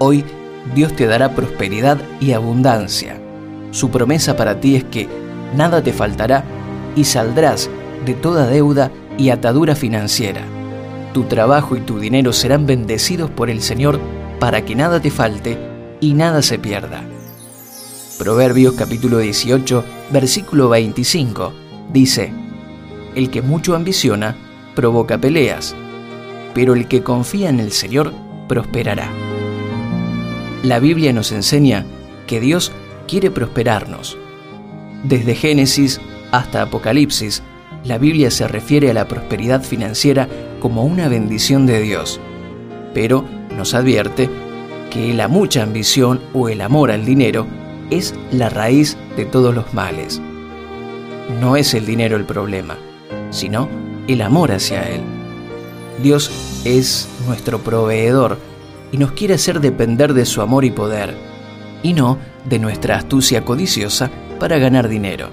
Hoy Dios te dará prosperidad y abundancia. Su promesa para ti es que nada te faltará y saldrás de toda deuda y atadura financiera. Tu trabajo y tu dinero serán bendecidos por el Señor para que nada te falte y nada se pierda. Proverbios capítulo 18, versículo 25 dice, El que mucho ambiciona, provoca peleas, pero el que confía en el Señor, prosperará. La Biblia nos enseña que Dios quiere prosperarnos. Desde Génesis hasta Apocalipsis, la Biblia se refiere a la prosperidad financiera como una bendición de Dios, pero nos advierte que la mucha ambición o el amor al dinero es la raíz de todos los males. No es el dinero el problema, sino el amor hacia Él. Dios es nuestro proveedor y nos quiere hacer depender de su amor y poder, y no de nuestra astucia codiciosa para ganar dinero.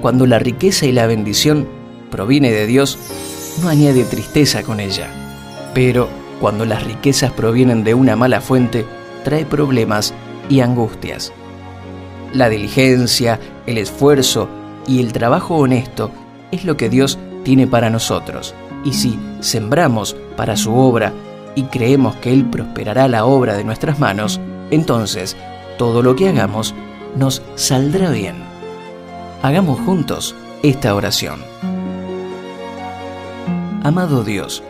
Cuando la riqueza y la bendición proviene de Dios, no añade tristeza con ella. Pero cuando las riquezas provienen de una mala fuente, trae problemas y angustias. La diligencia, el esfuerzo y el trabajo honesto es lo que Dios tiene para nosotros. Y si sembramos para su obra y creemos que Él prosperará la obra de nuestras manos, entonces todo lo que hagamos nos saldrá bien. Hagamos juntos esta oración. Amado Dios,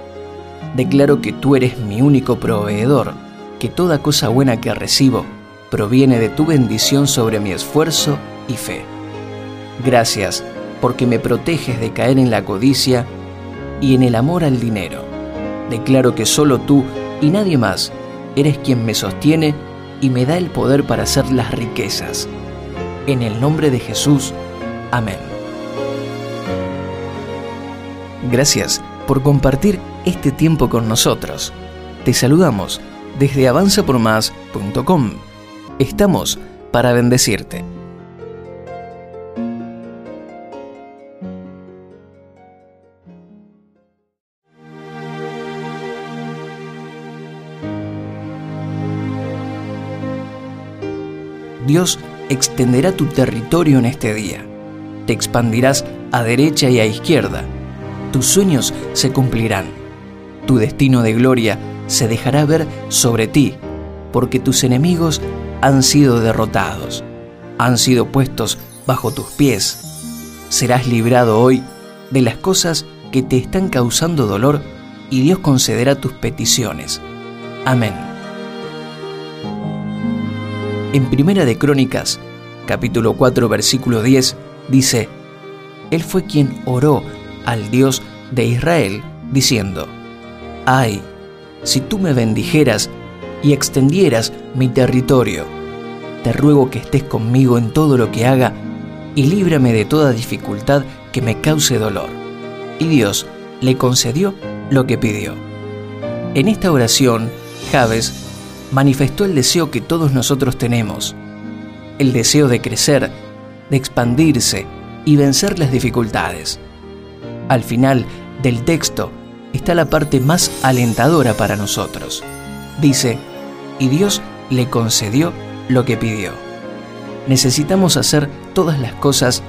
declaro que tú eres mi único proveedor, que toda cosa buena que recibo proviene de tu bendición sobre mi esfuerzo y fe. Gracias porque me proteges de caer en la codicia y en el amor al dinero. Declaro que solo tú y nadie más eres quien me sostiene y me da el poder para hacer las riquezas. En el nombre de Jesús. Amén. Gracias por compartir este tiempo con nosotros. Te saludamos desde avanzapormás.com. Estamos para bendecirte. Dios extenderá tu territorio en este día. Te expandirás a derecha y a izquierda. Tus sueños se cumplirán. Tu destino de gloria se dejará ver sobre ti, porque tus enemigos han sido derrotados, han sido puestos bajo tus pies. Serás librado hoy de las cosas que te están causando dolor y Dios concederá tus peticiones. Amén. En Primera de Crónicas, capítulo 4, versículo 10, dice, Él fue quien oró al Dios de Israel, diciendo, Ay, si tú me bendijeras y extendieras mi territorio, te ruego que estés conmigo en todo lo que haga y líbrame de toda dificultad que me cause dolor. Y Dios le concedió lo que pidió. En esta oración, Javes manifestó el deseo que todos nosotros tenemos, el deseo de crecer, de expandirse y vencer las dificultades. Al final del texto está la parte más alentadora para nosotros. Dice, y Dios le concedió lo que pidió. Necesitamos hacer todas las cosas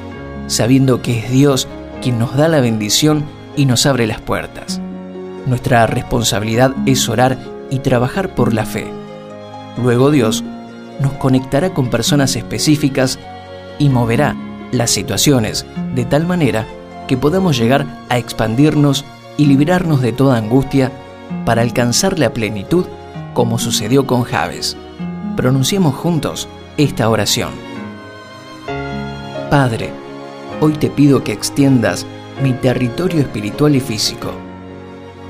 sabiendo que es Dios quien nos da la bendición y nos abre las puertas. Nuestra responsabilidad es orar y trabajar por la fe. Luego Dios nos conectará con personas específicas y moverá las situaciones de tal manera que podamos llegar a expandirnos y librarnos de toda angustia para alcanzar la plenitud como sucedió con Javes. Pronunciemos juntos esta oración. Padre, hoy te pido que extiendas mi territorio espiritual y físico.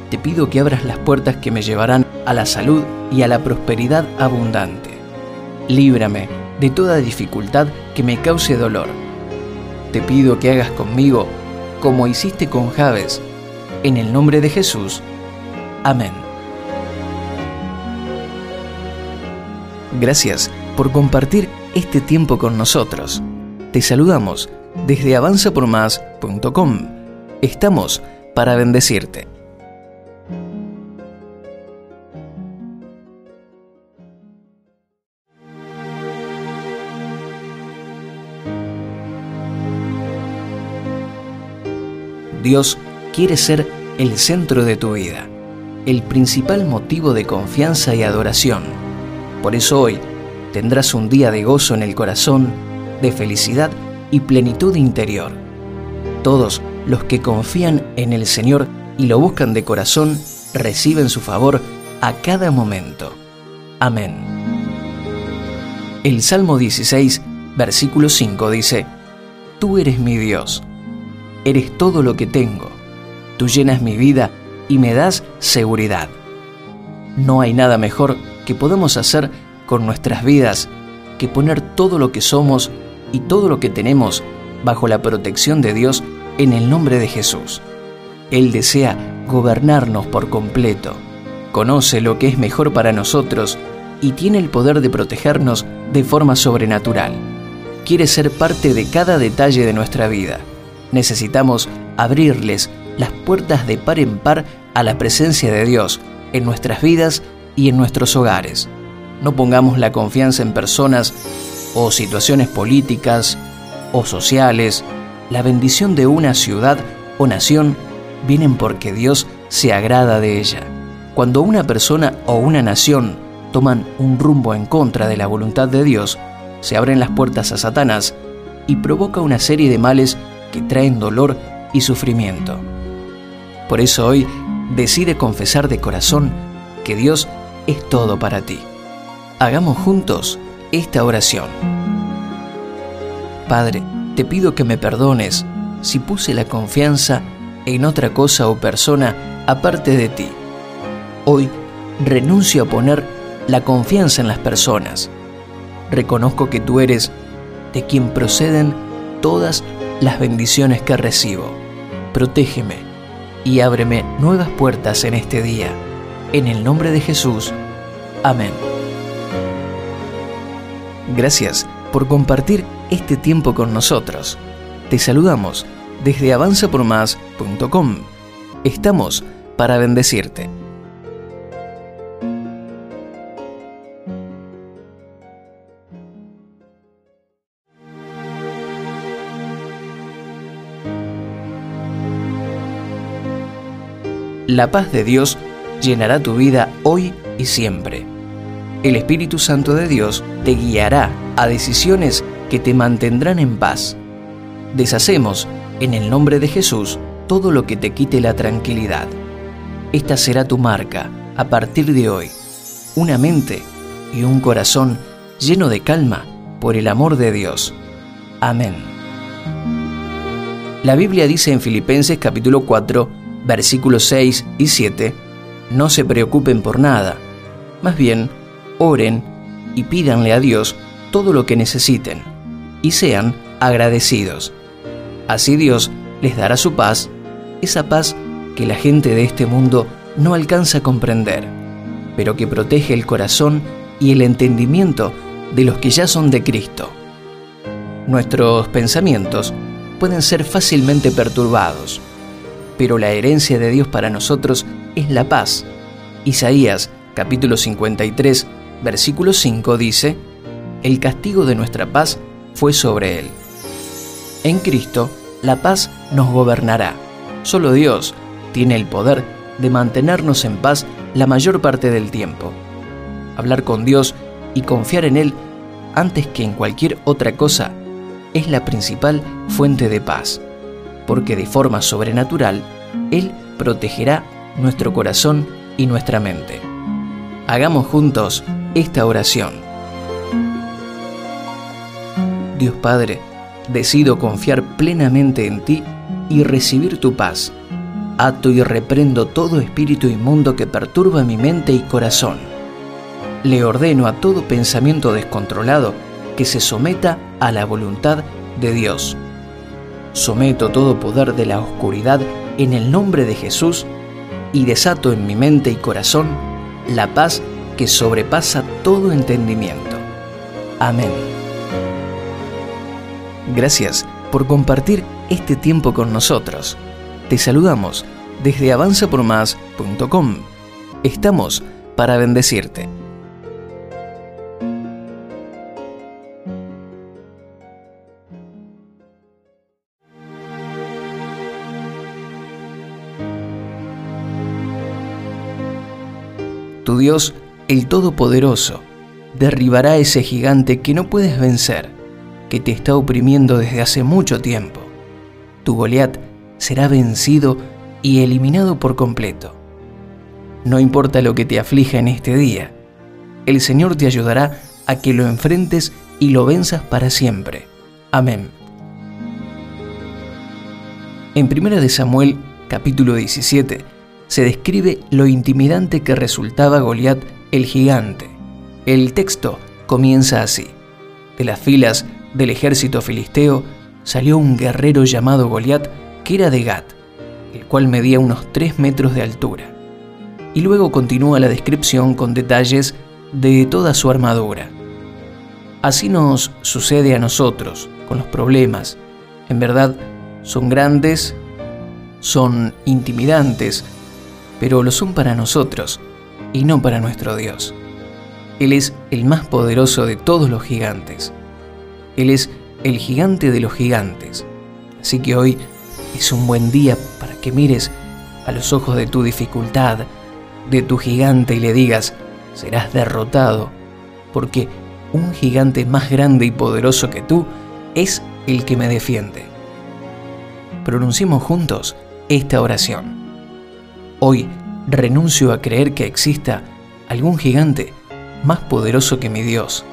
Te pido que abras las puertas que me llevarán a la salud y a la prosperidad abundante. Líbrame de toda dificultad que me cause dolor. Te pido que hagas conmigo como hiciste con Javes, en el nombre de Jesús. Amén. Gracias por compartir este tiempo con nosotros. Te saludamos desde avanzapormás.com. Estamos para bendecirte. Dios quiere ser el centro de tu vida, el principal motivo de confianza y adoración. Por eso hoy tendrás un día de gozo en el corazón, de felicidad y plenitud interior. Todos los que confían en el Señor y lo buscan de corazón reciben su favor a cada momento. Amén. El Salmo 16, versículo 5 dice, Tú eres mi Dios, eres todo lo que tengo, tú llenas mi vida y me das seguridad. No hay nada mejor que podemos hacer con nuestras vidas que poner todo lo que somos y todo lo que tenemos bajo la protección de Dios en el nombre de Jesús. Él desea gobernarnos por completo, conoce lo que es mejor para nosotros y tiene el poder de protegernos de forma sobrenatural. Quiere ser parte de cada detalle de nuestra vida. Necesitamos abrirles las puertas de par en par a la presencia de Dios en nuestras vidas y en nuestros hogares. No pongamos la confianza en personas o situaciones políticas o sociales. La bendición de una ciudad o nación vienen porque Dios se agrada de ella. Cuando una persona o una nación toman un rumbo en contra de la voluntad de Dios, se abren las puertas a Satanás y provoca una serie de males que traen dolor y sufrimiento. Por eso hoy decide confesar de corazón que Dios es todo para ti. Hagamos juntos esta oración. Padre, te pido que me perdones si puse la confianza en otra cosa o persona aparte de ti. Hoy renuncio a poner la confianza en las personas. Reconozco que tú eres de quien proceden todas las bendiciones que recibo. Protégeme y ábreme nuevas puertas en este día. En el nombre de Jesús. Amén. Gracias por compartir este tiempo con nosotros. Te saludamos desde avanzapormás.com. Estamos para bendecirte. La paz de Dios llenará tu vida hoy y siempre. El Espíritu Santo de Dios te guiará a decisiones que te mantendrán en paz. Deshacemos, en el nombre de Jesús, todo lo que te quite la tranquilidad. Esta será tu marca a partir de hoy. Una mente y un corazón lleno de calma por el amor de Dios. Amén. La Biblia dice en Filipenses capítulo 4, versículos 6 y 7, no se preocupen por nada, más bien, oren y pídanle a Dios todo lo que necesiten, y sean agradecidos. Así Dios les dará su paz, esa paz que la gente de este mundo no alcanza a comprender, pero que protege el corazón y el entendimiento de los que ya son de Cristo. Nuestros pensamientos pueden ser fácilmente perturbados, pero la herencia de Dios para nosotros es la paz. Isaías capítulo 53, versículo 5 dice, El castigo de nuestra paz fue sobre él. En Cristo, la paz nos gobernará. Solo Dios tiene el poder de mantenernos en paz la mayor parte del tiempo. Hablar con Dios y confiar en Él antes que en cualquier otra cosa es la principal fuente de paz porque de forma sobrenatural Él protegerá nuestro corazón y nuestra mente. Hagamos juntos esta oración. Dios Padre, decido confiar plenamente en ti y recibir tu paz. Ato y reprendo todo espíritu inmundo que perturba mi mente y corazón. Le ordeno a todo pensamiento descontrolado que se someta a la voluntad de Dios Someto todo poder de la oscuridad en el nombre de Jesús y desato en mi mente y corazón la paz que sobrepasa todo entendimiento. Amén. Gracias por compartir este tiempo con nosotros. Te saludamos desde avanzapormás.com. Estamos para bendecirte. Dios, el Todopoderoso, derribará ese gigante que no puedes vencer, que te está oprimiendo desde hace mucho tiempo. Tu Goliat será vencido y eliminado por completo. No importa lo que te aflija en este día, el Señor te ayudará a que lo enfrentes y lo venzas para siempre. Amén. En 1 de Samuel, capítulo 17, se describe lo intimidante que resultaba Goliat el gigante. El texto comienza así. De las filas del ejército filisteo salió un guerrero llamado Goliat que era de Gat, el cual medía unos 3 metros de altura. Y luego continúa la descripción con detalles de toda su armadura. Así nos sucede a nosotros con los problemas. En verdad, son grandes, son intimidantes, pero lo son para nosotros y no para nuestro Dios. Él es el más poderoso de todos los gigantes. Él es el gigante de los gigantes. Así que hoy es un buen día para que mires a los ojos de tu dificultad, de tu gigante y le digas, serás derrotado, porque un gigante más grande y poderoso que tú es el que me defiende. Pronunciemos juntos esta oración. Hoy renuncio a creer que exista algún gigante más poderoso que mi Dios.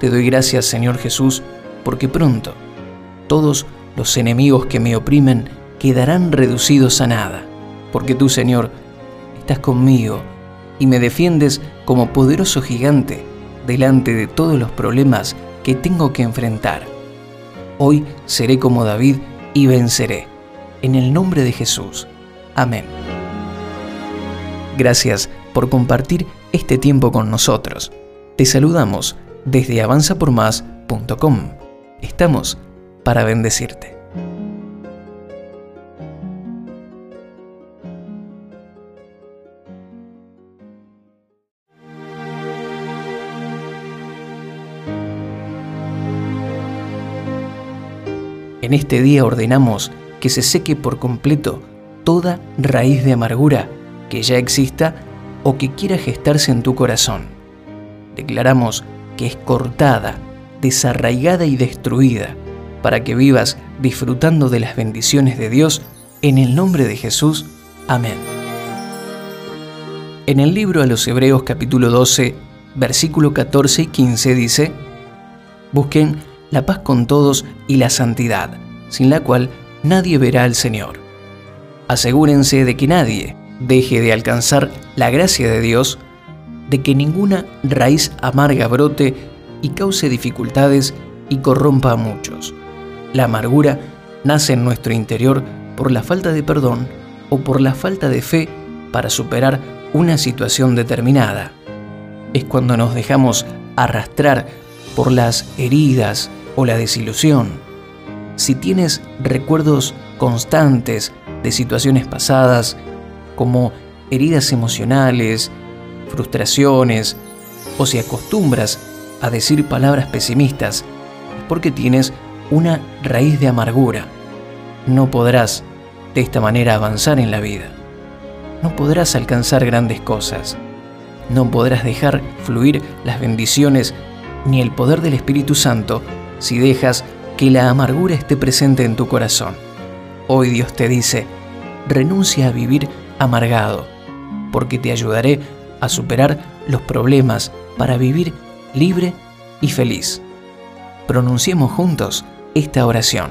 Te doy gracias, Señor Jesús, porque pronto todos los enemigos que me oprimen quedarán reducidos a nada, porque tú, Señor, estás conmigo y me defiendes como poderoso gigante delante de todos los problemas que tengo que enfrentar. Hoy seré como David y venceré. En el nombre de Jesús. Amén. Gracias por compartir este tiempo con nosotros. Te saludamos desde avanzapormás.com. Estamos para bendecirte. En este día ordenamos que se seque por completo toda raíz de amargura que ya exista o que quiera gestarse en tu corazón. Declaramos que es cortada, desarraigada y destruida para que vivas disfrutando de las bendiciones de Dios en el nombre de Jesús. Amén. En el libro a los Hebreos capítulo 12, versículo 14 y 15 dice, Busquen la paz con todos y la santidad, sin la cual nadie verá al Señor. Asegúrense de que nadie deje de alcanzar la gracia de Dios, de que ninguna raíz amarga brote y cause dificultades y corrompa a muchos. La amargura nace en nuestro interior por la falta de perdón o por la falta de fe para superar una situación determinada. Es cuando nos dejamos arrastrar por las heridas, o la desilusión. Si tienes recuerdos constantes de situaciones pasadas, como heridas emocionales, frustraciones, o si acostumbras a decir palabras pesimistas, es porque tienes una raíz de amargura. No podrás de esta manera avanzar en la vida. No podrás alcanzar grandes cosas. No podrás dejar fluir las bendiciones ni el poder del Espíritu Santo si dejas que la amargura esté presente en tu corazón. Hoy Dios te dice, renuncia a vivir amargado, porque te ayudaré a superar los problemas para vivir libre y feliz. Pronunciemos juntos esta oración.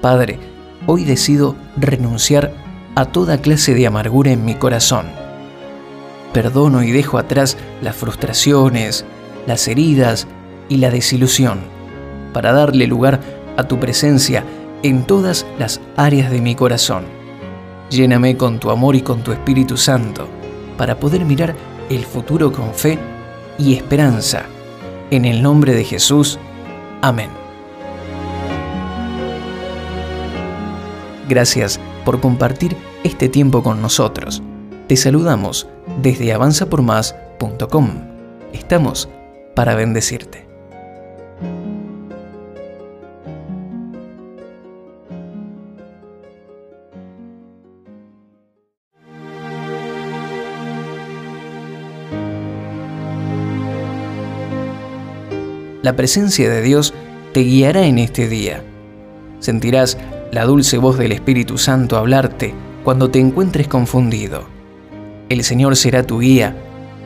Padre, hoy decido renunciar a toda clase de amargura en mi corazón. Perdono y dejo atrás las frustraciones, las heridas y la desilusión para darle lugar a tu presencia en todas las áreas de mi corazón. Lléname con tu amor y con tu Espíritu Santo para poder mirar el futuro con fe y esperanza. En el nombre de Jesús. Amén. Gracias por compartir este tiempo con nosotros. Te saludamos desde avanzapormás.com. Estamos para bendecirte. La presencia de Dios te guiará en este día. Sentirás la dulce voz del Espíritu Santo hablarte cuando te encuentres confundido. El Señor será tu guía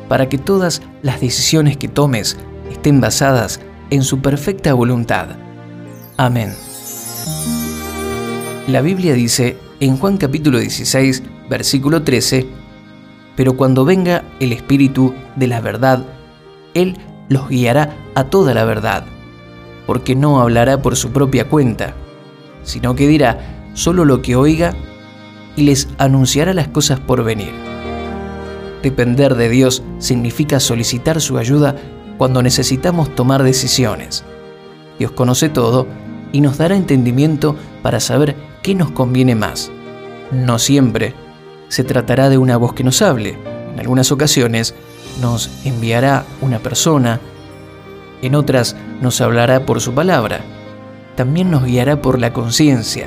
para que todas las decisiones que tomes estén basadas en su perfecta voluntad. Amén. La Biblia dice en Juan capítulo 16, versículo 13, Pero cuando venga el Espíritu de la verdad, Él los guiará a toda la verdad, porque no hablará por su propia cuenta, sino que dirá solo lo que oiga y les anunciará las cosas por venir. Depender de Dios significa solicitar su ayuda cuando necesitamos tomar decisiones. Dios conoce todo y nos dará entendimiento para saber qué nos conviene más. No siempre se tratará de una voz que nos hable. En algunas ocasiones nos enviará una persona, en otras nos hablará por su palabra. También nos guiará por la conciencia.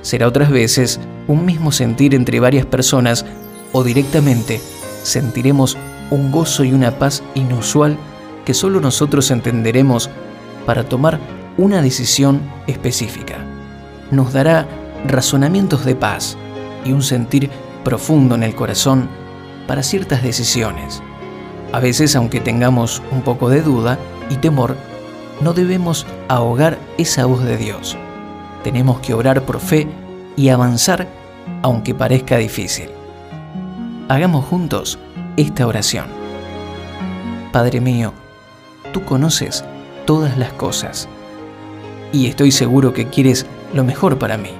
Será otras veces un mismo sentir entre varias personas o directamente sentiremos un gozo y una paz inusual que solo nosotros entenderemos para tomar una decisión específica. Nos dará razonamientos de paz y un sentir profundo en el corazón para ciertas decisiones. A veces, aunque tengamos un poco de duda y temor, no debemos ahogar esa voz de Dios. Tenemos que orar por fe y avanzar aunque parezca difícil. Hagamos juntos esta oración. Padre mío, tú conoces todas las cosas y estoy seguro que quieres lo mejor para mí.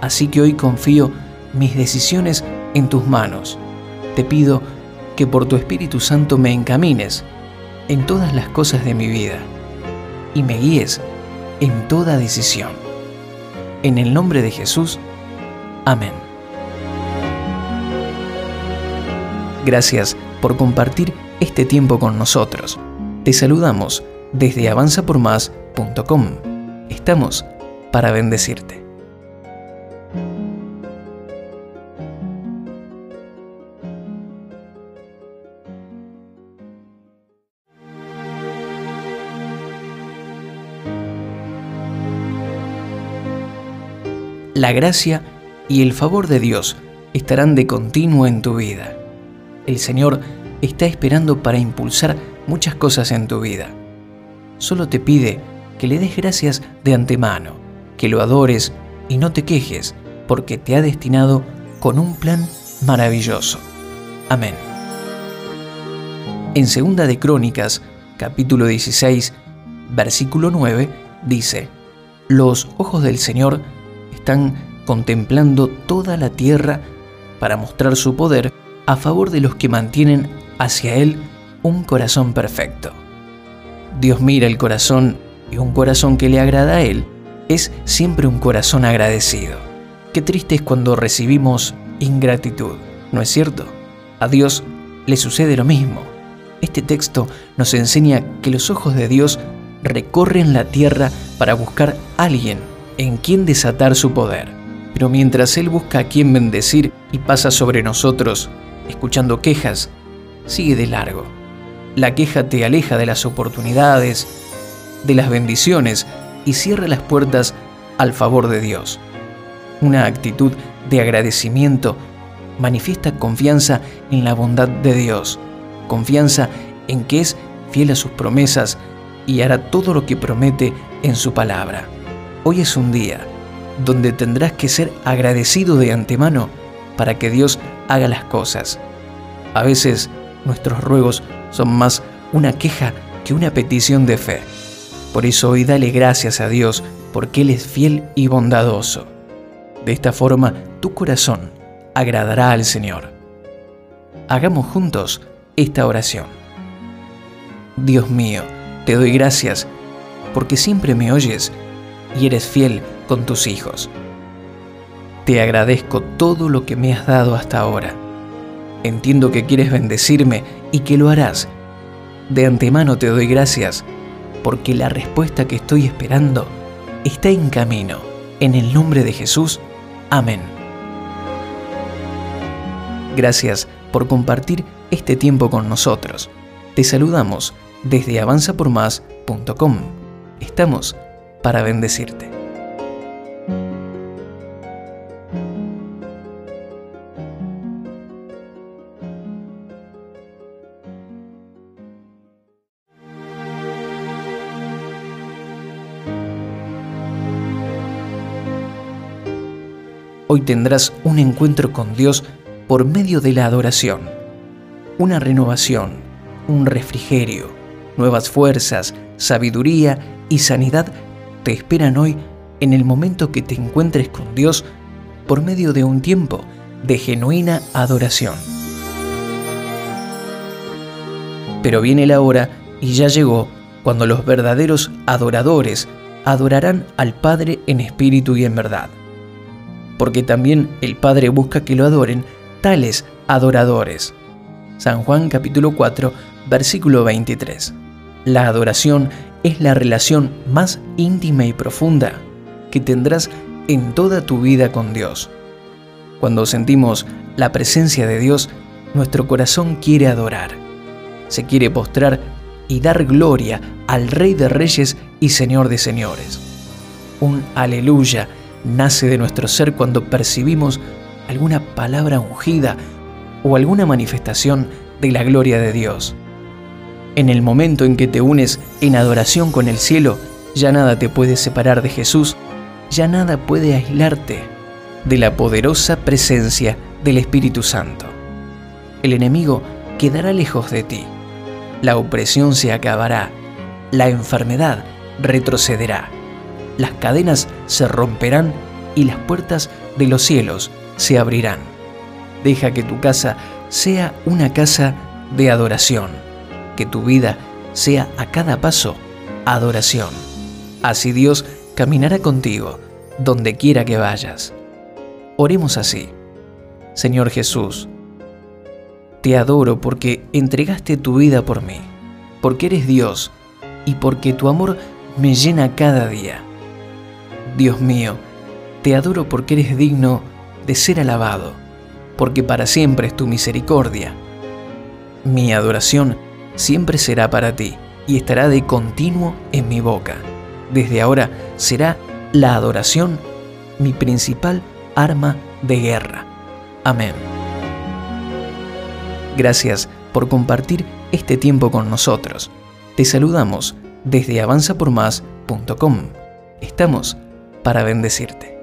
Así que hoy confío mis decisiones en tus manos. Te pido que por tu Espíritu Santo me encamines en todas las cosas de mi vida y me guíes en toda decisión. En el nombre de Jesús, amén. Gracias por compartir este tiempo con nosotros. Te saludamos desde avanzapormás.com. Estamos para bendecirte. La gracia y el favor de Dios estarán de continuo en tu vida. El Señor está esperando para impulsar muchas cosas en tu vida. Solo te pide que le des gracias de antemano, que lo adores y no te quejes, porque te ha destinado con un plan maravilloso. Amén. En Segunda de Crónicas, capítulo 16, versículo 9, dice, Los ojos del Señor están contemplando toda la tierra para mostrar su poder a favor de los que mantienen hacia Él un corazón perfecto. Dios mira el corazón y un corazón que le agrada a Él es siempre un corazón agradecido. Qué triste es cuando recibimos ingratitud, ¿no es cierto? A Dios le sucede lo mismo. Este texto nos enseña que los ojos de Dios recorren la tierra para buscar a alguien en quien desatar su poder. Pero mientras Él busca a quien bendecir y pasa sobre nosotros, escuchando quejas, sigue de largo. La queja te aleja de las oportunidades, de las bendiciones y cierra las puertas al favor de Dios. Una actitud de agradecimiento manifiesta confianza en la bondad de Dios, confianza en que es fiel a sus promesas y hará todo lo que promete en su palabra. Hoy es un día donde tendrás que ser agradecido de antemano para que Dios haga las cosas. A veces nuestros ruegos son más una queja que una petición de fe. Por eso hoy dale gracias a Dios porque Él es fiel y bondadoso. De esta forma tu corazón agradará al Señor. Hagamos juntos esta oración. Dios mío, te doy gracias porque siempre me oyes y eres fiel con tus hijos. Te agradezco todo lo que me has dado hasta ahora. Entiendo que quieres bendecirme y que lo harás. De antemano te doy gracias porque la respuesta que estoy esperando está en camino. En el nombre de Jesús. Amén. Gracias por compartir este tiempo con nosotros. Te saludamos desde avanzapormás.com Estamos para bendecirte. Hoy tendrás un encuentro con Dios por medio de la adoración, una renovación, un refrigerio, nuevas fuerzas, sabiduría y sanidad te esperan hoy en el momento que te encuentres con Dios por medio de un tiempo de genuina adoración. Pero viene la hora, y ya llegó, cuando los verdaderos adoradores adorarán al Padre en espíritu y en verdad porque también el Padre busca que lo adoren tales adoradores. San Juan capítulo 4, versículo 23. La adoración es la relación más íntima y profunda que tendrás en toda tu vida con Dios. Cuando sentimos la presencia de Dios, nuestro corazón quiere adorar. Se quiere postrar y dar gloria al Rey de Reyes y Señor de Señores. Un aleluya nace de nuestro ser cuando percibimos alguna palabra ungida o alguna manifestación de la gloria de Dios. En el momento en que te unes en adoración con el cielo, ya nada te puede separar de Jesús, ya nada puede aislarte de la poderosa presencia del Espíritu Santo. El enemigo quedará lejos de ti, la opresión se acabará, la enfermedad retrocederá las cadenas se romperán y las puertas de los cielos se abrirán. Deja que tu casa sea una casa de adoración, que tu vida sea a cada paso adoración. Así Dios caminará contigo donde quiera que vayas. Oremos así. Señor Jesús, te adoro porque entregaste tu vida por mí, porque eres Dios y porque tu amor me llena cada día. Dios mío, te adoro porque eres digno de ser alabado, porque para siempre es tu misericordia. Mi adoración siempre será para ti y estará de continuo en mi boca. Desde ahora será la adoración mi principal arma de guerra. Amén. Gracias por compartir este tiempo con nosotros. Te saludamos desde avanzapormás.com. Estamos para bendecirte.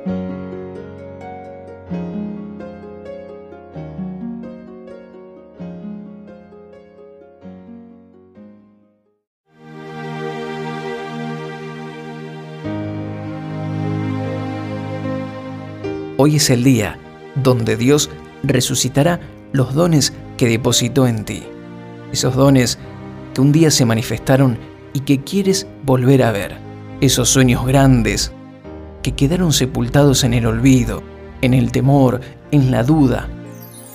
Hoy es el día donde Dios resucitará los dones que depositó en ti. Esos dones que un día se manifestaron y que quieres volver a ver. Esos sueños grandes que quedaron sepultados en el olvido, en el temor, en la duda.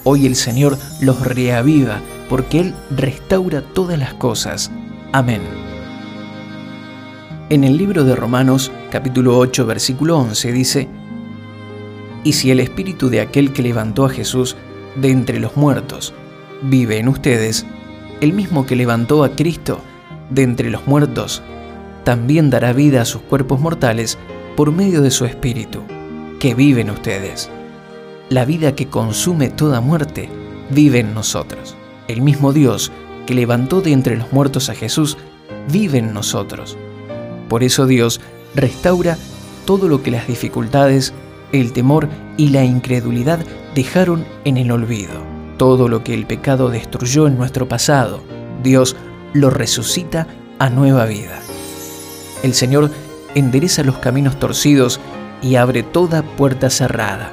Hoy el Señor los reaviva porque Él restaura todas las cosas. Amén. En el libro de Romanos capítulo 8 versículo 11 dice, Y si el espíritu de aquel que levantó a Jesús de entre los muertos vive en ustedes, el mismo que levantó a Cristo de entre los muertos, también dará vida a sus cuerpos mortales por medio de su Espíritu, que vive en ustedes. La vida que consume toda muerte vive en nosotros. El mismo Dios que levantó de entre los muertos a Jesús vive en nosotros. Por eso Dios restaura todo lo que las dificultades, el temor y la incredulidad dejaron en el olvido. Todo lo que el pecado destruyó en nuestro pasado, Dios lo resucita a nueva vida. El Señor endereza los caminos torcidos y abre toda puerta cerrada.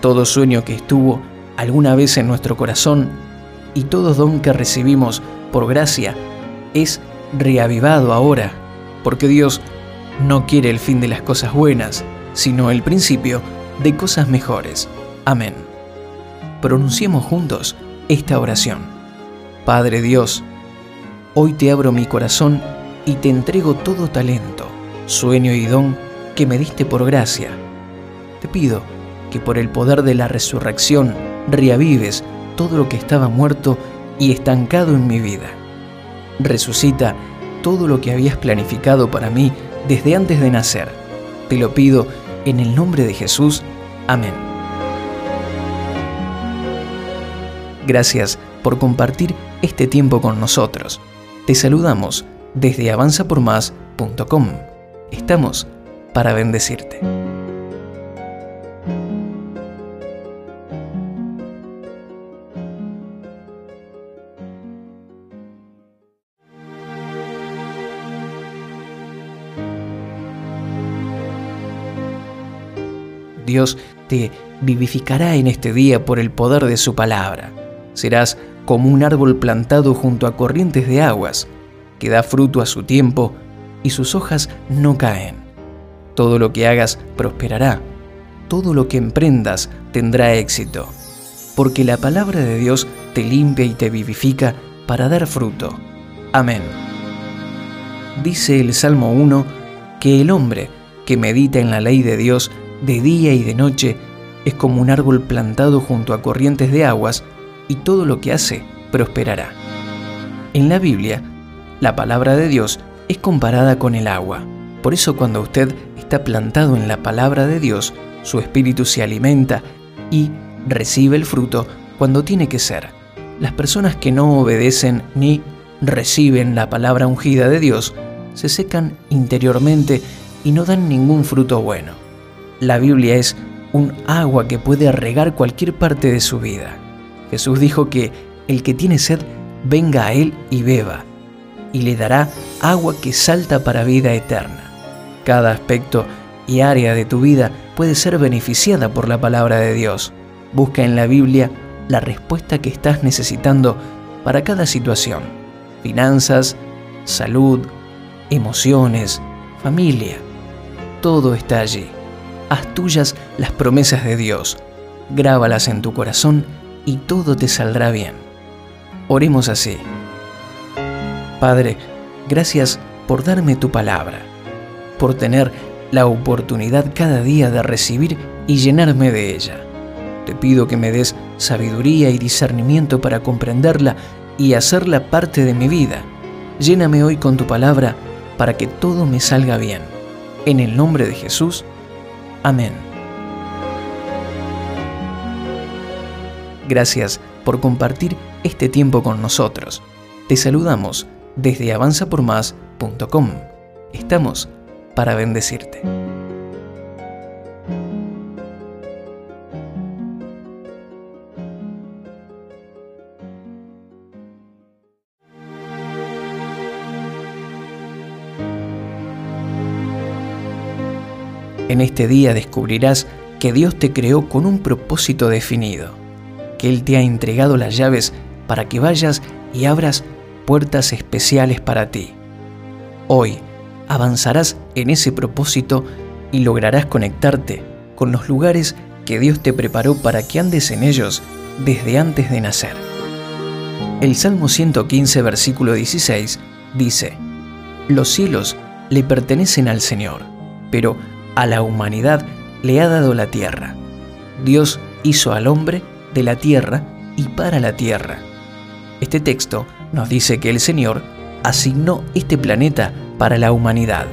Todo sueño que estuvo alguna vez en nuestro corazón y todo don que recibimos por gracia es reavivado ahora, porque Dios no quiere el fin de las cosas buenas, sino el principio de cosas mejores. Amén. Pronunciemos juntos esta oración. Padre Dios, hoy te abro mi corazón y te entrego todo talento sueño y don que me diste por gracia. Te pido que por el poder de la resurrección reavives todo lo que estaba muerto y estancado en mi vida. Resucita todo lo que habías planificado para mí desde antes de nacer. Te lo pido en el nombre de Jesús. Amén. Gracias por compartir este tiempo con nosotros. Te saludamos desde avanzapormás.com. Estamos para bendecirte. Dios te vivificará en este día por el poder de su palabra. Serás como un árbol plantado junto a corrientes de aguas, que da fruto a su tiempo y sus hojas no caen. Todo lo que hagas prosperará, todo lo que emprendas tendrá éxito, porque la palabra de Dios te limpia y te vivifica para dar fruto. Amén. Dice el Salmo 1 que el hombre que medita en la ley de Dios de día y de noche, es como un árbol plantado junto a corrientes de aguas, y todo lo que hace prosperará. En la Biblia, la palabra de Dios es comparada con el agua. Por eso cuando usted está plantado en la palabra de Dios, su espíritu se alimenta y recibe el fruto cuando tiene que ser. Las personas que no obedecen ni reciben la palabra ungida de Dios se secan interiormente y no dan ningún fruto bueno. La Biblia es un agua que puede regar cualquier parte de su vida. Jesús dijo que el que tiene sed, venga a Él y beba, y le dará agua que salta para vida eterna. Cada aspecto y área de tu vida puede ser beneficiada por la palabra de Dios. Busca en la Biblia la respuesta que estás necesitando para cada situación. Finanzas, salud, emociones, familia. Todo está allí haz tuyas las promesas de Dios, grábalas en tu corazón y todo te saldrá bien. Oremos así. Padre, gracias por darme tu palabra, por tener la oportunidad cada día de recibir y llenarme de ella. Te pido que me des sabiduría y discernimiento para comprenderla y hacerla parte de mi vida. Lléname hoy con tu palabra para que todo me salga bien. En el nombre de Jesús, Amén. Gracias por compartir este tiempo con nosotros. Te saludamos desde avanzapormás.com. Estamos para bendecirte. En este día descubrirás que Dios te creó con un propósito definido, que Él te ha entregado las llaves para que vayas y abras puertas especiales para ti. Hoy avanzarás en ese propósito y lograrás conectarte con los lugares que Dios te preparó para que andes en ellos desde antes de nacer. El Salmo 115, versículo 16, dice, Los cielos le pertenecen al Señor, pero a la humanidad le ha dado la tierra. Dios hizo al hombre de la tierra y para la tierra. Este texto nos dice que el Señor asignó este planeta para la humanidad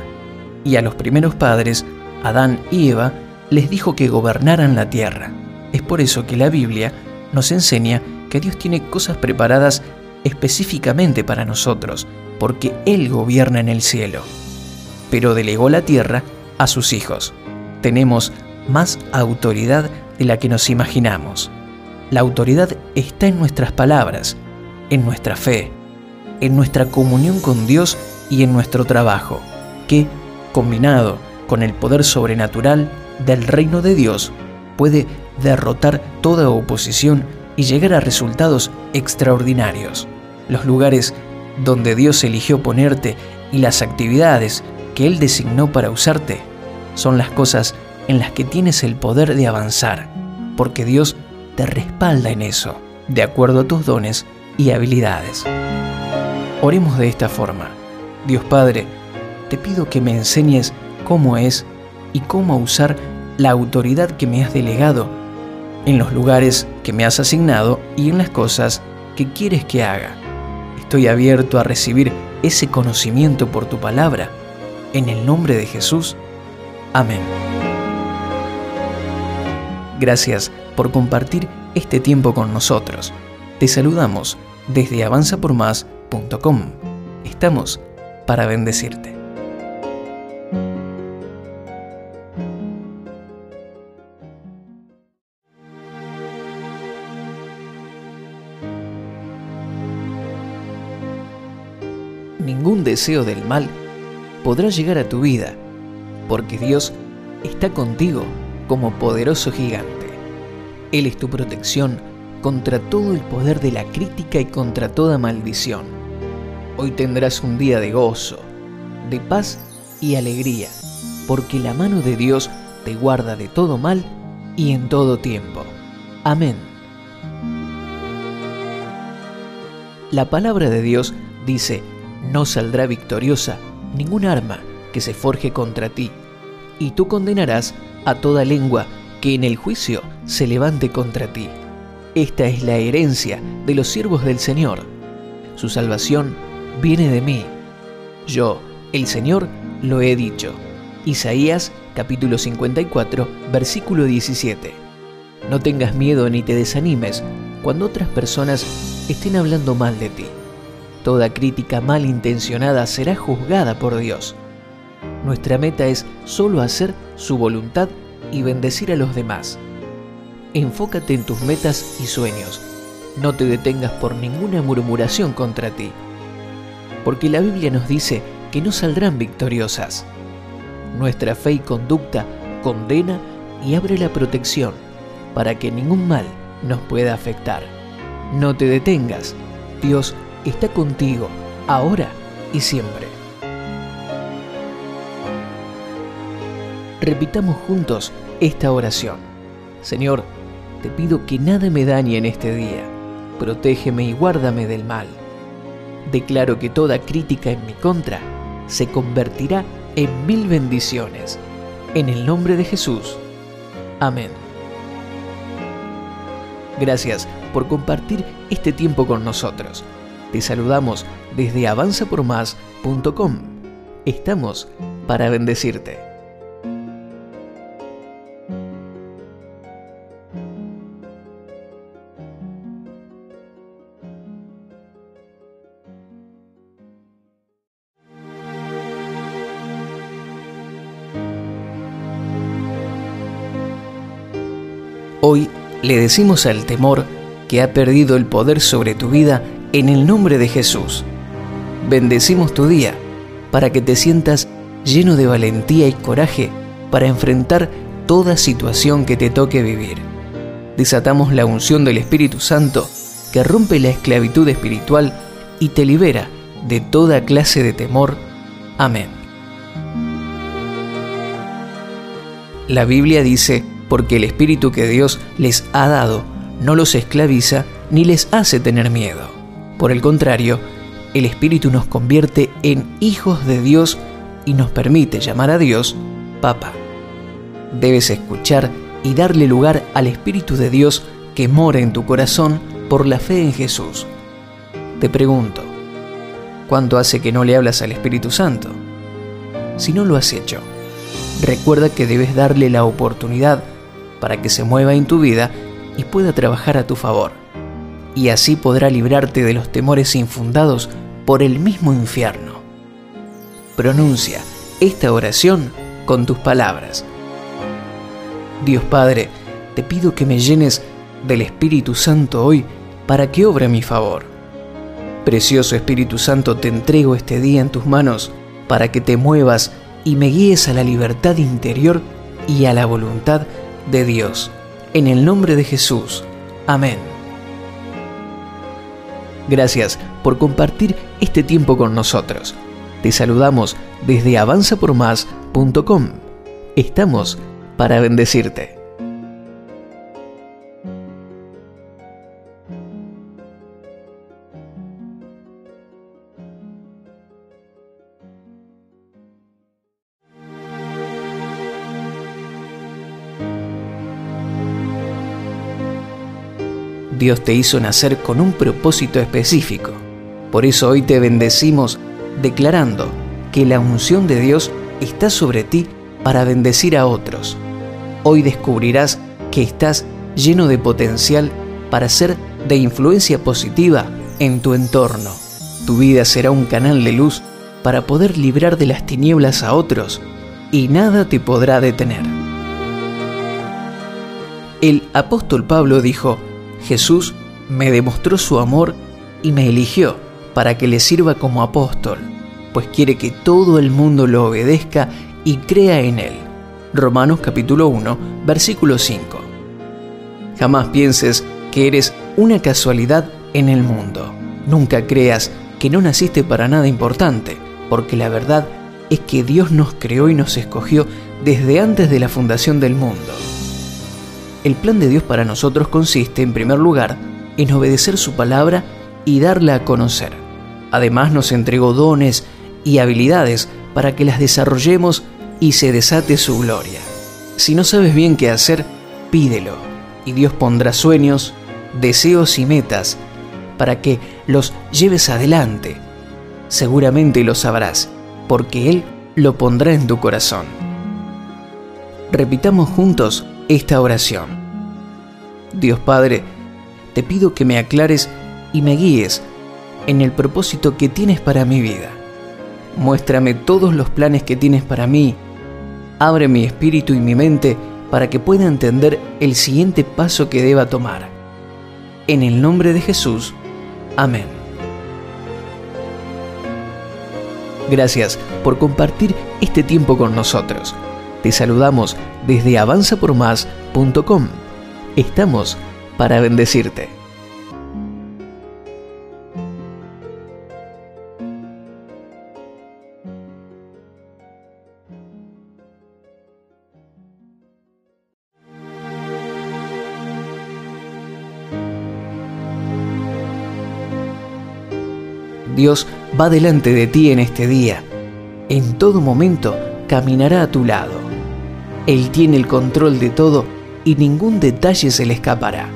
y a los primeros padres, Adán y Eva, les dijo que gobernaran la tierra. Es por eso que la Biblia nos enseña que Dios tiene cosas preparadas específicamente para nosotros, porque Él gobierna en el cielo. Pero delegó la tierra a sus hijos. Tenemos más autoridad de la que nos imaginamos. La autoridad está en nuestras palabras, en nuestra fe, en nuestra comunión con Dios y en nuestro trabajo, que, combinado con el poder sobrenatural del reino de Dios, puede derrotar toda oposición y llegar a resultados extraordinarios. Los lugares donde Dios eligió ponerte y las actividades que Él designó para usarte son las cosas en las que tienes el poder de avanzar, porque Dios te respalda en eso, de acuerdo a tus dones y habilidades. Oremos de esta forma. Dios Padre, te pido que me enseñes cómo es y cómo usar la autoridad que me has delegado en los lugares que me has asignado y en las cosas que quieres que haga. Estoy abierto a recibir ese conocimiento por tu palabra. En el nombre de Jesús. Amén. Gracias por compartir este tiempo con nosotros. Te saludamos desde avanzapormás.com. Estamos para bendecirte. Ningún deseo del mal podrá llegar a tu vida, porque Dios está contigo como poderoso gigante. Él es tu protección contra todo el poder de la crítica y contra toda maldición. Hoy tendrás un día de gozo, de paz y alegría, porque la mano de Dios te guarda de todo mal y en todo tiempo. Amén. La palabra de Dios dice, no saldrá victoriosa ningún arma que se forje contra ti, y tú condenarás a toda lengua que en el juicio se levante contra ti. Esta es la herencia de los siervos del Señor. Su salvación viene de mí. Yo, el Señor, lo he dicho. Isaías capítulo 54, versículo 17. No tengas miedo ni te desanimes cuando otras personas estén hablando mal de ti. Toda crítica malintencionada será juzgada por Dios. Nuestra meta es solo hacer su voluntad y bendecir a los demás. Enfócate en tus metas y sueños. No te detengas por ninguna murmuración contra ti. Porque la Biblia nos dice que no saldrán victoriosas. Nuestra fe y conducta condena y abre la protección para que ningún mal nos pueda afectar. No te detengas. Dios está contigo ahora y siempre. Repitamos juntos esta oración. Señor, te pido que nada me dañe en este día. Protégeme y guárdame del mal. Declaro que toda crítica en mi contra se convertirá en mil bendiciones. En el nombre de Jesús. Amén. Gracias por compartir este tiempo con nosotros. Te saludamos desde avanzapormás.com. Estamos para bendecirte. Hoy le decimos al temor que ha perdido el poder sobre tu vida en el nombre de Jesús. Bendecimos tu día para que te sientas lleno de valentía y coraje para enfrentar toda situación que te toque vivir. Desatamos la unción del Espíritu Santo que rompe la esclavitud espiritual y te libera de toda clase de temor. Amén. La Biblia dice, porque el Espíritu que Dios les ha dado no los esclaviza ni les hace tener miedo. Por el contrario, el Espíritu nos convierte en hijos de Dios y nos permite llamar a Dios Papa. Debes escuchar y darle lugar al Espíritu de Dios que mora en tu corazón por la fe en Jesús. Te pregunto, ¿cuánto hace que no le hablas al Espíritu Santo? Si no lo has hecho, recuerda que debes darle la oportunidad para que se mueva en tu vida y pueda trabajar a tu favor. Y así podrá librarte de los temores infundados por el mismo infierno. Pronuncia esta oración con tus palabras. Dios Padre, te pido que me llenes del Espíritu Santo hoy para que obre mi favor. Precioso Espíritu Santo, te entrego este día en tus manos para que te muevas y me guíes a la libertad interior y a la voluntad de Dios. En el nombre de Jesús. Amén. Gracias por compartir este tiempo con nosotros. Te saludamos desde avanzapormás.com. Estamos para bendecirte. Dios te hizo nacer con un propósito específico. Por eso hoy te bendecimos declarando que la unción de Dios está sobre ti para bendecir a otros. Hoy descubrirás que estás lleno de potencial para ser de influencia positiva en tu entorno. Tu vida será un canal de luz para poder librar de las tinieblas a otros y nada te podrá detener. El apóstol Pablo dijo, Jesús me demostró su amor y me eligió para que le sirva como apóstol, pues quiere que todo el mundo lo obedezca y crea en él. Romanos capítulo 1, versículo 5. Jamás pienses que eres una casualidad en el mundo. Nunca creas que no naciste para nada importante, porque la verdad es que Dios nos creó y nos escogió desde antes de la fundación del mundo. El plan de Dios para nosotros consiste, en primer lugar, en obedecer su palabra y darla a conocer. Además nos entregó dones y habilidades para que las desarrollemos y se desate su gloria. Si no sabes bien qué hacer, pídelo, y Dios pondrá sueños, deseos y metas para que los lleves adelante. Seguramente lo sabrás, porque Él lo pondrá en tu corazón. Repitamos juntos esta oración. Dios Padre, te pido que me aclares y me guíes en el propósito que tienes para mi vida. Muéstrame todos los planes que tienes para mí. Abre mi espíritu y mi mente para que pueda entender el siguiente paso que deba tomar. En el nombre de Jesús. Amén. Gracias por compartir este tiempo con nosotros. Te saludamos desde avanzapormás.com. Estamos para bendecirte. Dios va delante de ti en este día. En todo momento caminará a tu lado. Él tiene el control de todo y ningún detalle se le escapará.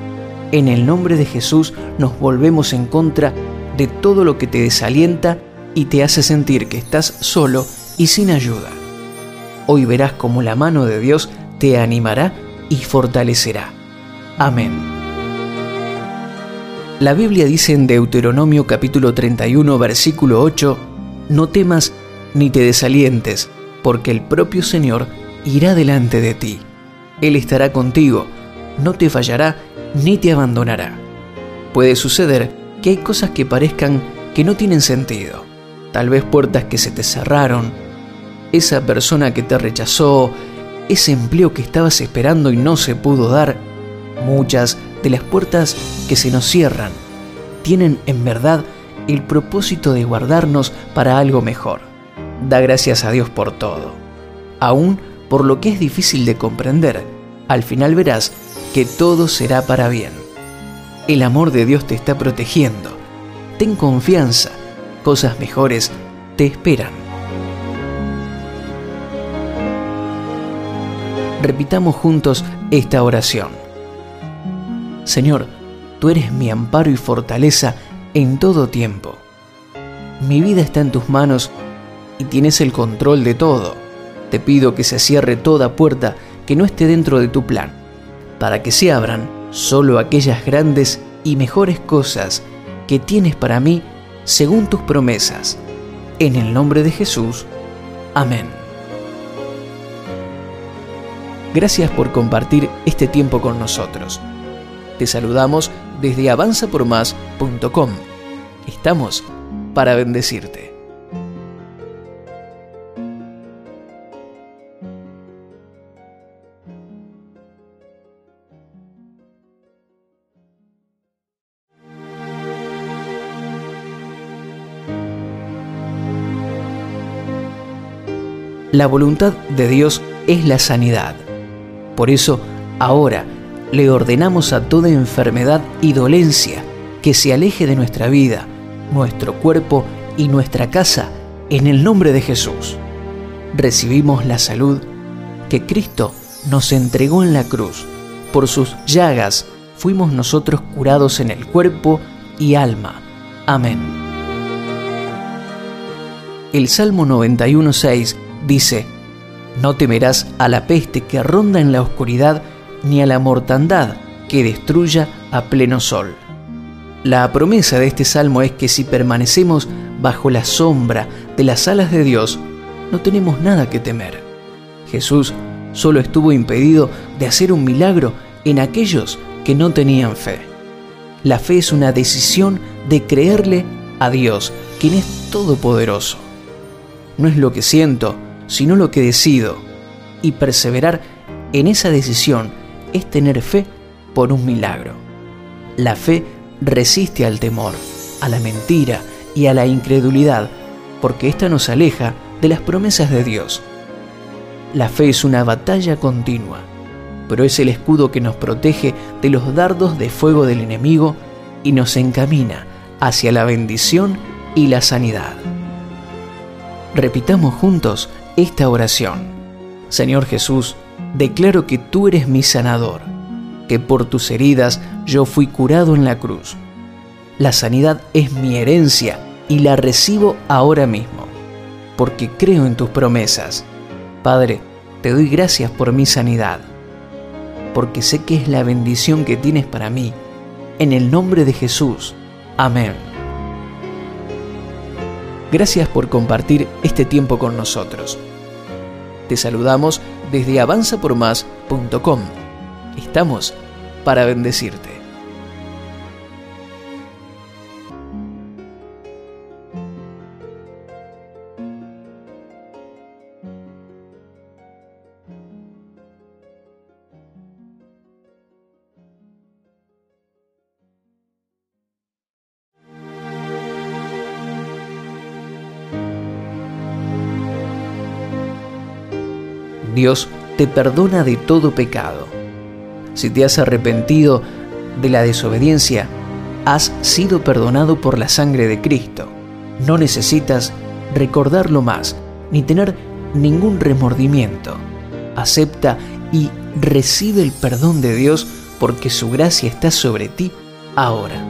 En el nombre de Jesús nos volvemos en contra de todo lo que te desalienta y te hace sentir que estás solo y sin ayuda. Hoy verás cómo la mano de Dios te animará y fortalecerá. Amén. La Biblia dice en Deuteronomio capítulo 31 versículo 8, No temas ni te desalientes, porque el propio Señor irá delante de ti. Él estará contigo, no te fallará ni te abandonará. Puede suceder que hay cosas que parezcan que no tienen sentido. Tal vez puertas que se te cerraron, esa persona que te rechazó, ese empleo que estabas esperando y no se pudo dar, muchas de las puertas que se nos cierran tienen en verdad el propósito de guardarnos para algo mejor. Da gracias a Dios por todo. Aún por lo que es difícil de comprender, al final verás que todo será para bien. El amor de Dios te está protegiendo. Ten confianza, cosas mejores te esperan. Repitamos juntos esta oración. Señor, tú eres mi amparo y fortaleza en todo tiempo. Mi vida está en tus manos y tienes el control de todo. Te pido que se cierre toda puerta que no esté dentro de tu plan, para que se abran solo aquellas grandes y mejores cosas que tienes para mí según tus promesas. En el nombre de Jesús. Amén. Gracias por compartir este tiempo con nosotros. Te saludamos desde avanzapormás.com. Estamos para bendecirte. La voluntad de Dios es la sanidad. Por eso, ahora, le ordenamos a toda enfermedad y dolencia que se aleje de nuestra vida, nuestro cuerpo y nuestra casa en el nombre de Jesús. Recibimos la salud que Cristo nos entregó en la cruz. Por sus llagas fuimos nosotros curados en el cuerpo y alma. Amén. el Salmo 91.6 dice, No temerás a la peste que ronda en la oscuridad, ni a la mortandad que destruya a pleno sol. La promesa de este salmo es que si permanecemos bajo la sombra de las alas de Dios, no tenemos nada que temer. Jesús solo estuvo impedido de hacer un milagro en aquellos que no tenían fe. La fe es una decisión de creerle a Dios, quien es todopoderoso. No es lo que siento, sino lo que decido. Y perseverar en esa decisión es tener fe por un milagro. La fe resiste al temor, a la mentira y a la incredulidad, porque ésta nos aleja de las promesas de Dios. La fe es una batalla continua, pero es el escudo que nos protege de los dardos de fuego del enemigo y nos encamina hacia la bendición y la sanidad. Repitamos juntos esta oración. Señor Jesús, declaro que tú eres mi sanador, que por tus heridas yo fui curado en la cruz. La sanidad es mi herencia y la recibo ahora mismo, porque creo en tus promesas. Padre, te doy gracias por mi sanidad, porque sé que es la bendición que tienes para mí. En el nombre de Jesús. Amén. Gracias por compartir este tiempo con nosotros. Te saludamos desde avanzapormás.com. Estamos para bendecirte. Dios te perdona de todo pecado. Si te has arrepentido de la desobediencia, has sido perdonado por la sangre de Cristo. No necesitas recordarlo más, ni tener ningún remordimiento. Acepta y recibe el perdón de Dios porque su gracia está sobre ti ahora.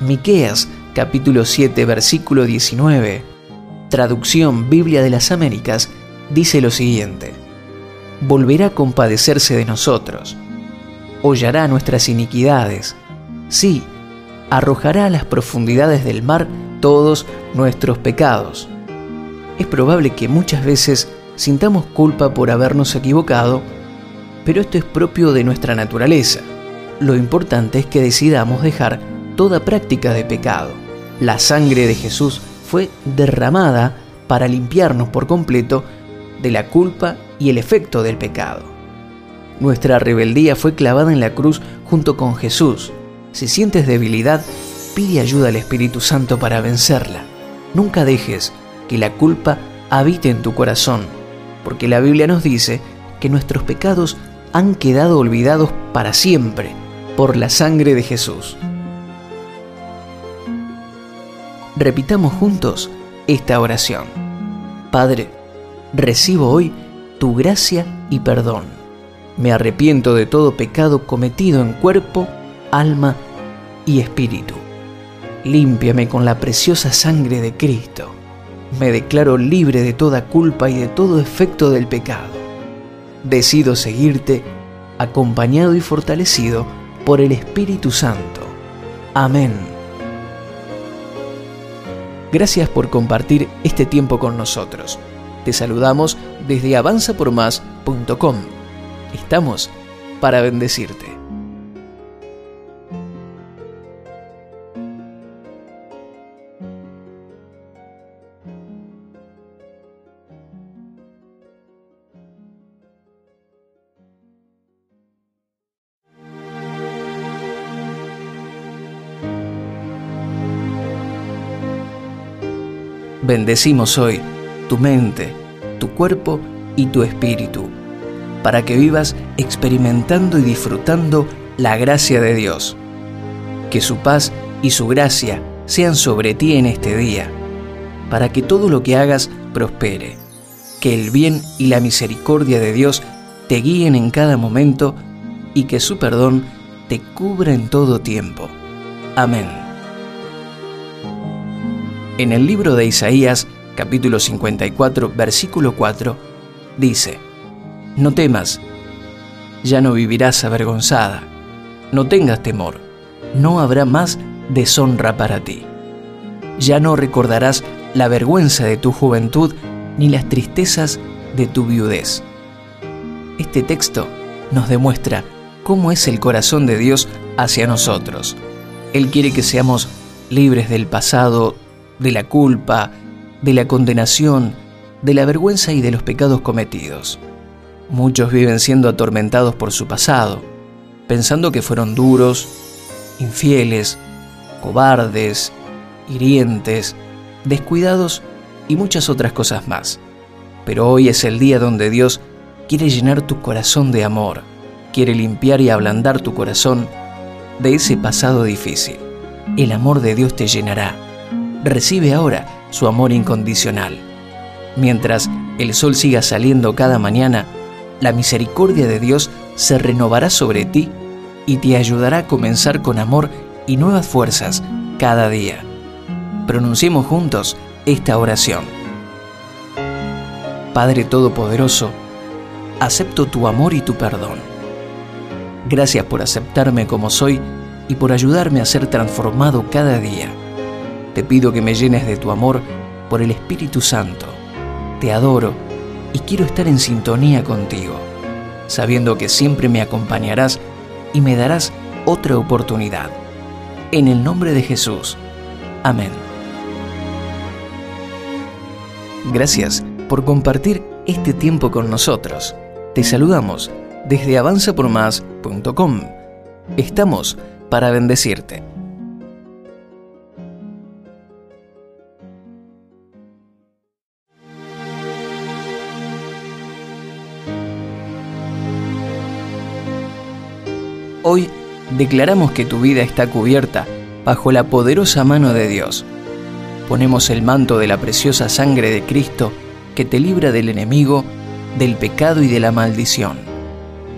Miqueas capítulo 7 versículo 19 traducción Biblia de las Américas, dice lo siguiente, volverá a compadecerse de nosotros, hollará nuestras iniquidades, sí, arrojará a las profundidades del mar todos nuestros pecados. Es probable que muchas veces sintamos culpa por habernos equivocado, pero esto es propio de nuestra naturaleza. Lo importante es que decidamos dejar toda práctica de pecado. La sangre de Jesús fue derramada para limpiarnos por completo de la culpa y el efecto del pecado. Nuestra rebeldía fue clavada en la cruz junto con Jesús. Si sientes debilidad, pide ayuda al Espíritu Santo para vencerla. Nunca dejes que la culpa habite en tu corazón, porque la Biblia nos dice que nuestros pecados han quedado olvidados para siempre por la sangre de Jesús. Repitamos juntos esta oración. Padre, recibo hoy tu gracia y perdón. Me arrepiento de todo pecado cometido en cuerpo, alma y espíritu. Límpiame con la preciosa sangre de Cristo. Me declaro libre de toda culpa y de todo efecto del pecado. Decido seguirte acompañado y fortalecido por el Espíritu Santo. Amén. Gracias por compartir este tiempo con nosotros. Te saludamos desde avanzapormás.com. Estamos para bendecirte. Bendecimos hoy tu mente, tu cuerpo y tu espíritu, para que vivas experimentando y disfrutando la gracia de Dios. Que su paz y su gracia sean sobre ti en este día, para que todo lo que hagas prospere. Que el bien y la misericordia de Dios te guíen en cada momento y que su perdón te cubra en todo tiempo. Amén. En el libro de Isaías, capítulo 54, versículo 4, dice, No temas, ya no vivirás avergonzada, no tengas temor, no habrá más deshonra para ti. Ya no recordarás la vergüenza de tu juventud ni las tristezas de tu viudez. Este texto nos demuestra cómo es el corazón de Dios hacia nosotros. Él quiere que seamos libres del pasado, de la culpa, de la condenación, de la vergüenza y de los pecados cometidos. Muchos viven siendo atormentados por su pasado, pensando que fueron duros, infieles, cobardes, hirientes, descuidados y muchas otras cosas más. Pero hoy es el día donde Dios quiere llenar tu corazón de amor, quiere limpiar y ablandar tu corazón de ese pasado difícil. El amor de Dios te llenará. Recibe ahora su amor incondicional. Mientras el sol siga saliendo cada mañana, la misericordia de Dios se renovará sobre ti y te ayudará a comenzar con amor y nuevas fuerzas cada día. Pronunciemos juntos esta oración. Padre Todopoderoso, acepto tu amor y tu perdón. Gracias por aceptarme como soy y por ayudarme a ser transformado cada día. Te pido que me llenes de tu amor por el Espíritu Santo. Te adoro y quiero estar en sintonía contigo, sabiendo que siempre me acompañarás y me darás otra oportunidad. En el nombre de Jesús. Amén. Gracias por compartir este tiempo con nosotros. Te saludamos desde avanzapormás.com. Estamos para bendecirte. Hoy declaramos que tu vida está cubierta bajo la poderosa mano de Dios. Ponemos el manto de la preciosa sangre de Cristo que te libra del enemigo, del pecado y de la maldición.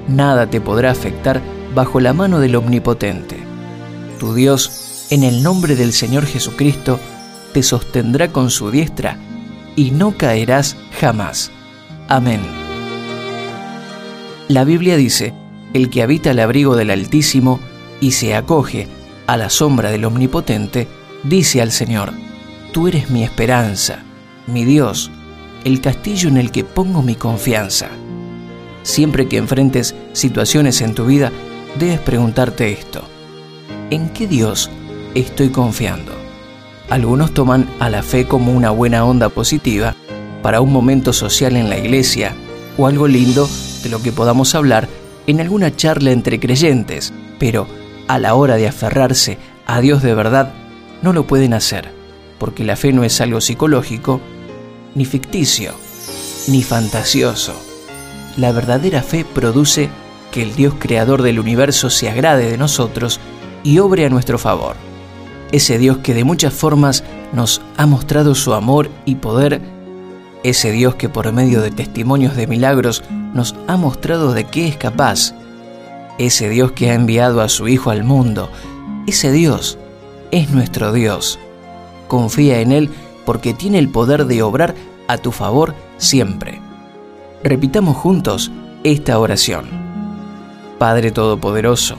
Nada te podrá afectar bajo la mano del Omnipotente. Tu Dios, en el nombre del Señor Jesucristo, te sostendrá con su diestra y no caerás jamás. Amén. La Biblia dice, el que habita el abrigo del Altísimo y se acoge a la sombra del Omnipotente, dice al Señor, Tú eres mi esperanza, mi Dios, el castillo en el que pongo mi confianza. Siempre que enfrentes situaciones en tu vida, debes preguntarte esto. ¿En qué Dios estoy confiando? Algunos toman a la fe como una buena onda positiva para un momento social en la iglesia o algo lindo de lo que podamos hablar en alguna charla entre creyentes, pero a la hora de aferrarse a Dios de verdad, no lo pueden hacer, porque la fe no es algo psicológico, ni ficticio, ni fantasioso. La verdadera fe produce que el Dios creador del universo se agrade de nosotros y obre a nuestro favor. Ese Dios que de muchas formas nos ha mostrado su amor y poder, ese Dios que por medio de testimonios de milagros nos ha mostrado de qué es capaz. Ese Dios que ha enviado a su Hijo al mundo. Ese Dios es nuestro Dios. Confía en Él porque tiene el poder de obrar a tu favor siempre. Repitamos juntos esta oración. Padre Todopoderoso,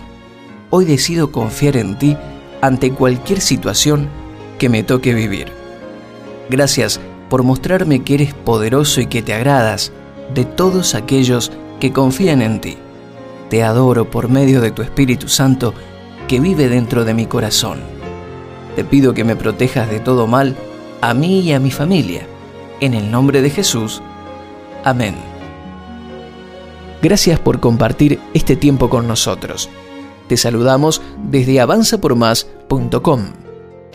hoy decido confiar en ti ante cualquier situación que me toque vivir. Gracias por mostrarme que eres poderoso y que te agradas de todos aquellos que confían en ti. Te adoro por medio de tu Espíritu Santo que vive dentro de mi corazón. Te pido que me protejas de todo mal a mí y a mi familia. En el nombre de Jesús. Amén. Gracias por compartir este tiempo con nosotros. Te saludamos desde avanzapormás.com.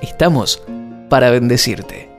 Estamos para bendecirte.